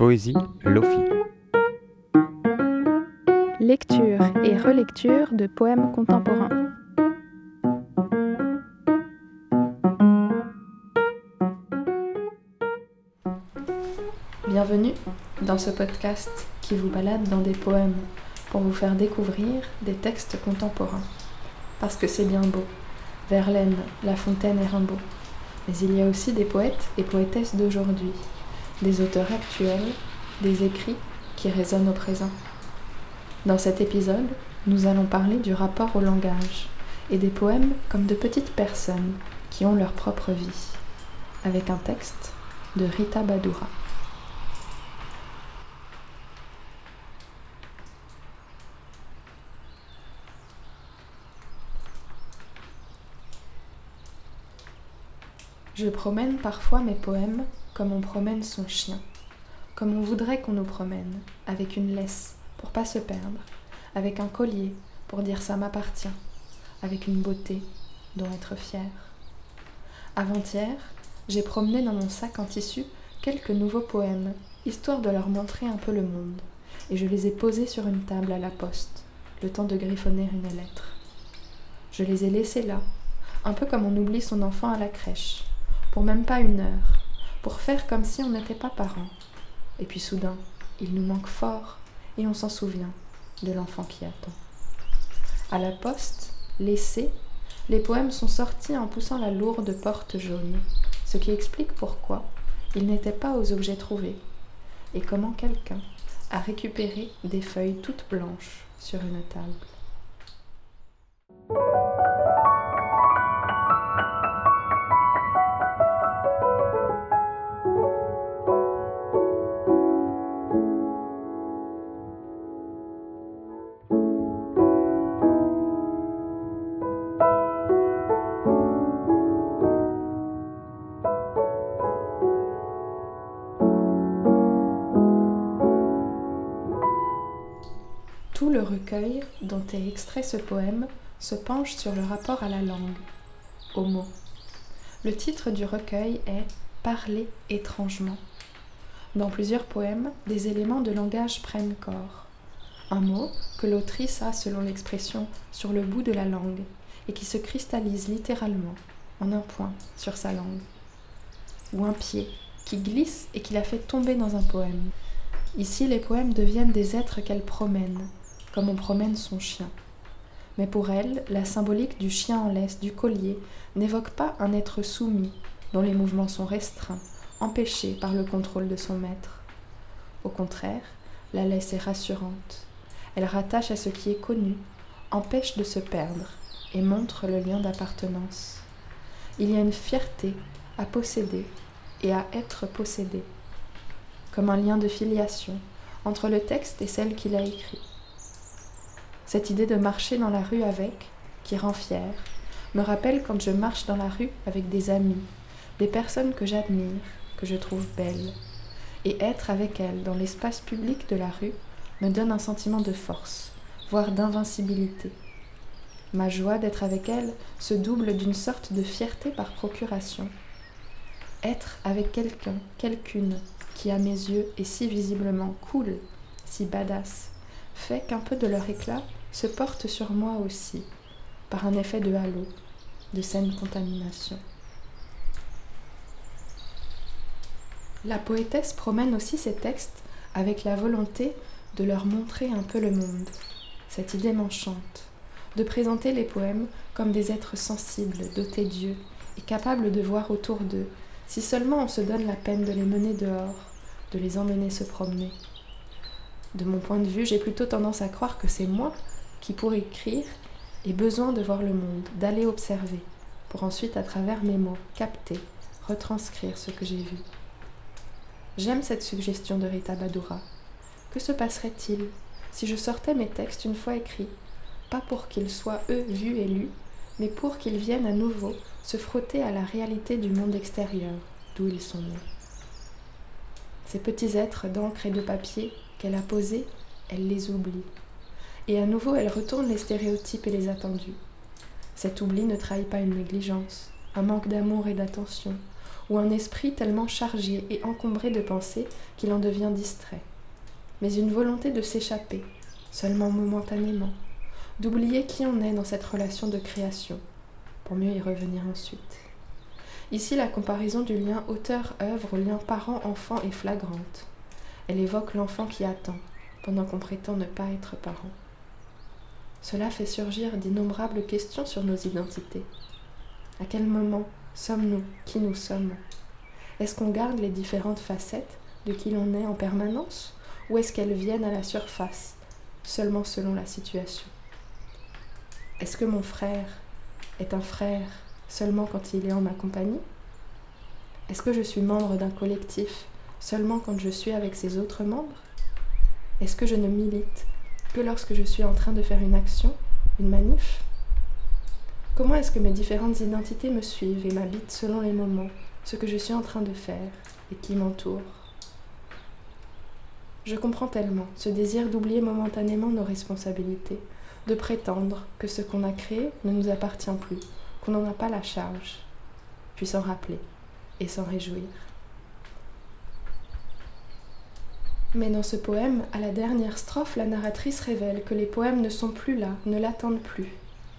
Poésie Lofi. Lecture et relecture de poèmes contemporains. Bienvenue dans ce podcast qui vous balade dans des poèmes pour vous faire découvrir des textes contemporains. Parce que c'est bien beau. Verlaine, La Fontaine et Rimbaud. Mais il y a aussi des poètes et poétesses d'aujourd'hui, des auteurs actuels, des écrits qui résonnent au présent. Dans cet épisode, nous allons parler du rapport au langage et des poèmes comme de petites personnes qui ont leur propre vie, avec un texte de Rita Badoura. Je promène parfois mes poèmes comme on promène son chien, comme on voudrait qu'on nous promène, avec une laisse pour pas se perdre, avec un collier pour dire ça m'appartient, avec une beauté dont être fier. Avant-hier, j'ai promené dans mon sac en tissu quelques nouveaux poèmes, histoire de leur montrer un peu le monde, et je les ai posés sur une table à la poste, le temps de griffonner une lettre. Je les ai laissés là, un peu comme on oublie son enfant à la crèche, pour même pas une heure, pour faire comme si on n'était pas parents. Et puis soudain, il nous manque fort, et on s'en souvient de l'enfant qui attend. À la poste, laissés, les poèmes sont sortis en poussant la lourde porte jaune, ce qui explique pourquoi ils n'étaient pas aux objets trouvés, et comment quelqu'un a récupéré des feuilles toutes blanches sur une table. Tout le recueil dont est extrait ce poème se penche sur le rapport à la langue, aux mots. Le titre du recueil est Parler étrangement. Dans plusieurs poèmes, des éléments de langage prennent corps. Un mot que l'autrice a, selon l'expression, sur le bout de la langue et qui se cristallise littéralement en un point sur sa langue. Ou un pied qui glisse et qui la fait tomber dans un poème. Ici, les poèmes deviennent des êtres qu'elle promène, comme on promène son chien. Mais pour elle, la symbolique du chien en laisse, du collier, n'évoque pas un être soumis, dont les mouvements sont restreints, empêchés par le contrôle de son maître. Au contraire, la laisse est rassurante. Elle rattache à ce qui est connu, empêche de se perdre et montre le lien d'appartenance. Il y a une fierté à posséder et à être possédé, comme un lien de filiation entre le texte et celle qui l'a écrit. Cette idée de marcher dans la rue avec, qui rend fière, me rappelle quand je marche dans la rue avec des amis, des personnes que j'admire, que je trouve belles. Et être avec elles dans l'espace public de la rue me donne un sentiment de force, voire d'invincibilité. Ma joie d'être avec elles se double d'une sorte de fierté par procuration. Être avec quelqu'un, quelqu'une, qui à mes yeux est si visiblement cool, si badass, fait qu'un peu de leur éclat se porte sur moi aussi, par un effet de halo, de saine contamination. La poétesse promène aussi ses textes avec la volonté de leur montrer un peu le monde. Cette idée m'enchante, de présenter les poèmes comme des êtres sensibles, dotés d'yeux, et capables de voir autour d'eux, si seulement on se donne la peine de les mener dehors, de les emmener se promener. De mon point de vue, j'ai plutôt tendance à croire que c'est moi qui, pour écrire, ai besoin de voir le monde, d'aller observer, pour ensuite, à travers mes mots, capter, retranscrire ce que j'ai vu. J'aime cette suggestion de Rita Badoura. Que se passerait-il si je sortais mes textes une fois écrits, pas pour qu'ils soient eux vus et lus, mais pour qu'ils viennent à nouveau se frotter à la réalité du monde extérieur, d'où ils sont nés. Ces petits êtres d'encre et de papier qu'elle a posés, elle les oublie. Et à nouveau, elle retourne les stéréotypes et les attendus. Cet oubli ne trahit pas une négligence, un manque d'amour et d'attention, ou un esprit tellement chargé et encombré de pensées qu'il en devient distrait, mais une volonté de s'échapper, seulement momentanément, d'oublier qui on est dans cette relation de création, pour mieux y revenir ensuite. Ici, la comparaison du lien auteur-œuvre au lien parent-enfant est flagrante. Elle évoque l'enfant qui attend, pendant qu'on prétend ne pas être parent. Cela fait surgir d'innombrables questions sur nos identités. À quel moment sommes-nous qui nous sommes? Est-ce qu'on garde les différentes facettes de qui l'on est en permanence? Ou est-ce qu'elles viennent à la surface, seulement selon la situation? Est-ce que mon frère est un frère seulement quand il est en ma compagnie? Est-ce que je suis membre d'un collectif seulement quand je suis avec ses autres membres? Est-ce que je ne milite que lorsque je suis en train de faire une action, une manif Comment est-ce que mes différentes identités me suivent et m'habitent selon les moments, ce que je suis en train de faire et qui m'entoure? Je comprends tellement ce désir d'oublier momentanément nos responsabilités, de prétendre que ce qu'on a créé ne nous appartient plus, qu'on n'en a pas la charge, puis s'en rappeler et s'en réjouir. Mais dans ce poème, à la dernière strophe, la narratrice révèle que les poèmes ne sont plus là, ne l'attendent plus.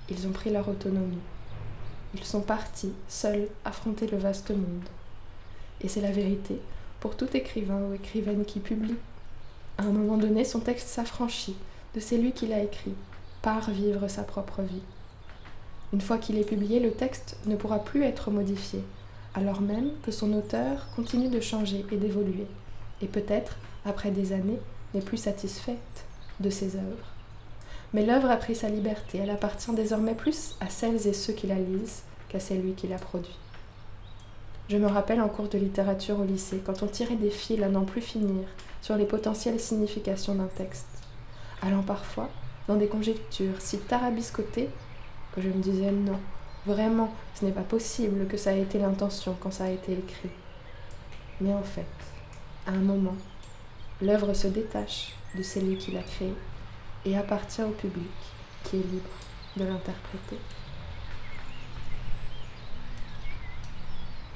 Ils ont pris leur autonomie. Ils sont partis, seuls, affronter le vaste monde. Et c'est la vérité pour tout écrivain ou écrivaine qui publie. À un moment donné, son texte s'affranchit de celui qui l'a écrit, part vivre sa propre vie. Une fois qu'il est publié, le texte ne pourra plus être modifié, alors même que son auteur continue de changer et d'évoluer, et peut-être après des années, n'est plus satisfaite de ses œuvres. Mais l'œuvre a pris sa liberté, elle appartient désormais plus à celles et ceux qui la lisent qu'à celui qui la produit. Je me rappelle en cours de littérature au lycée, quand on tirait des fils à n'en plus finir sur les potentielles significations d'un texte, allant parfois dans des conjectures si tarabiscotées que je me disais non, vraiment, ce n'est pas possible que ça ait été l'intention quand ça a été écrit. Mais en fait, à un moment, l'œuvre se détache de celui qui l'a créée et appartient au public qui est libre de l'interpréter.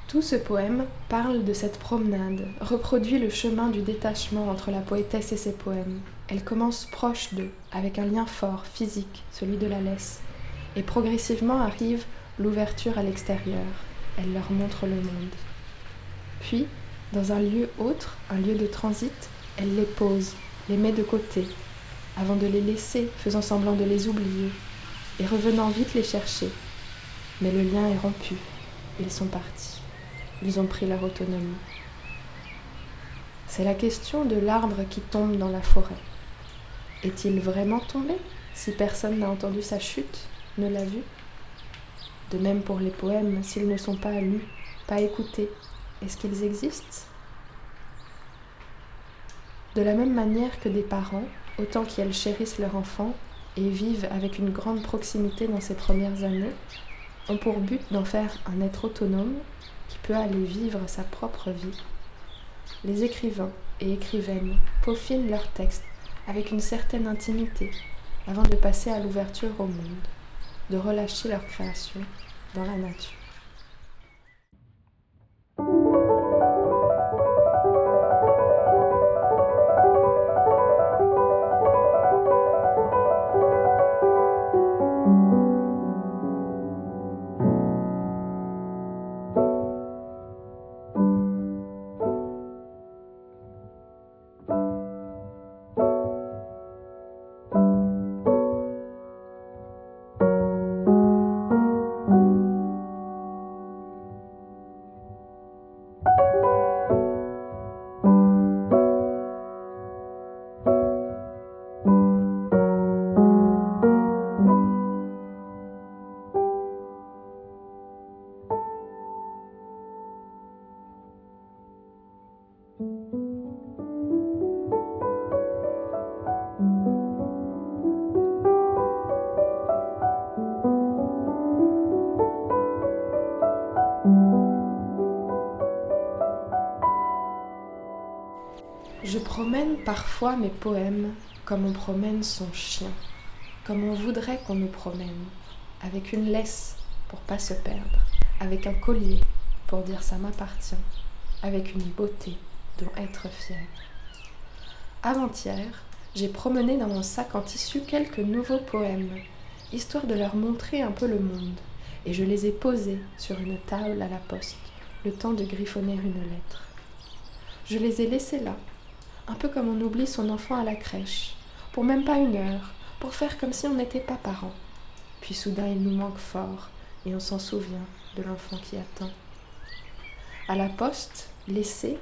Tout ce poème parle de cette promenade, reproduit le chemin du détachement entre la poétesse et ses poèmes. Elle commence proche d'eux, avec un lien fort, physique, celui de la laisse, et progressivement arrive l'ouverture à l'extérieur. Elle leur montre le monde. Puis, dans un lieu autre, un lieu de transit, elle les pose, les met de côté, avant de les laisser, faisant semblant de les oublier, et revenant vite les chercher. Mais le lien est rompu. Ils sont partis. Ils ont pris leur autonomie. C'est la question de l'arbre qui tombe dans la forêt. Est-il vraiment tombé si personne n'a entendu sa chute, ne l'a vu? De même pour les poèmes, s'ils ne sont pas lus, pas écoutés, est-ce qu'ils existent? De la même manière que des parents, autant qu'ils chérissent leur enfant et vivent avec une grande proximité dans ces premières années, ont pour but d'en faire un être autonome qui peut aller vivre sa propre vie. Les écrivains et écrivaines peaufinent leurs textes avec une certaine intimité avant de passer à l'ouverture au monde, de relâcher leur création dans la nature. Je promène parfois mes poèmes comme on promène son chien, comme on voudrait qu'on nous promène, avec une laisse pour pas se perdre, avec un collier pour dire ça m'appartient, avec une beauté dont être fier. Avant-hier, j'ai promené dans mon sac en tissu quelques nouveaux poèmes, histoire de leur montrer un peu le monde, et je les ai posés sur une table à la poste, le temps de griffonner une lettre. Je les ai laissés là, un peu comme on oublie son enfant à la crèche, pour même pas une heure, pour faire comme si on n'était pas parents. Puis soudain il nous manque fort, et on s'en souvient de l'enfant qui attend. À la poste, laissés,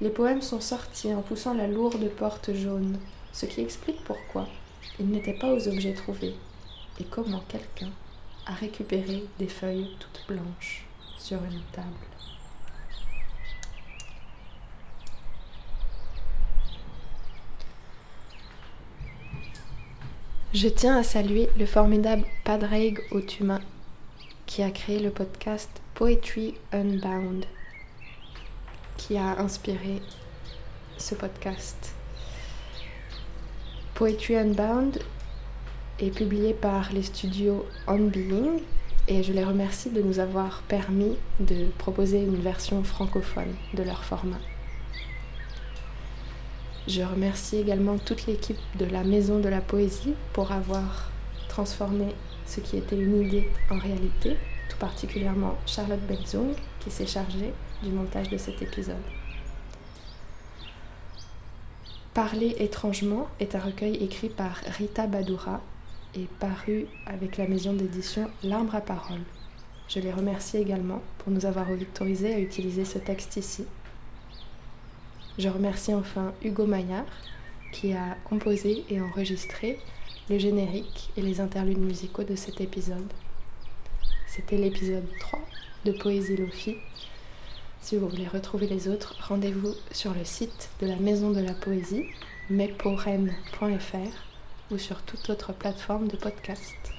les poèmes sont sortis en poussant la lourde porte jaune, ce qui explique pourquoi ils n'étaient pas aux objets trouvés et comment quelqu'un a récupéré des feuilles toutes blanches sur une table. Je tiens à saluer le formidable Padraig Otuma qui a créé le podcast Poetry Unbound qui a inspiré ce podcast. Poetry Unbound est publié par les studios On Being et je les remercie de nous avoir permis de proposer une version francophone de leur format. Je remercie également toute l'équipe de la Maison de la Poésie pour avoir transformé ce qui était une idée en réalité, tout particulièrement Charlotte Benzung qui s'est chargée du montage de cet épisode. Parler étrangement est un recueil écrit par Rita Badoura et paru avec la maison d'édition L'Arbre à parole. Je les remercie également pour nous avoir autorisé à utiliser ce texte ici. Je remercie enfin Hugo Maillard qui a composé et enregistré le générique et les interludes musicaux de cet épisode. C'était l'épisode 3 de Poésie Lofi si vous voulez retrouver les autres, rendez-vous sur le site de la Maison de la Poésie, mesporen.fr ou sur toute autre plateforme de podcast.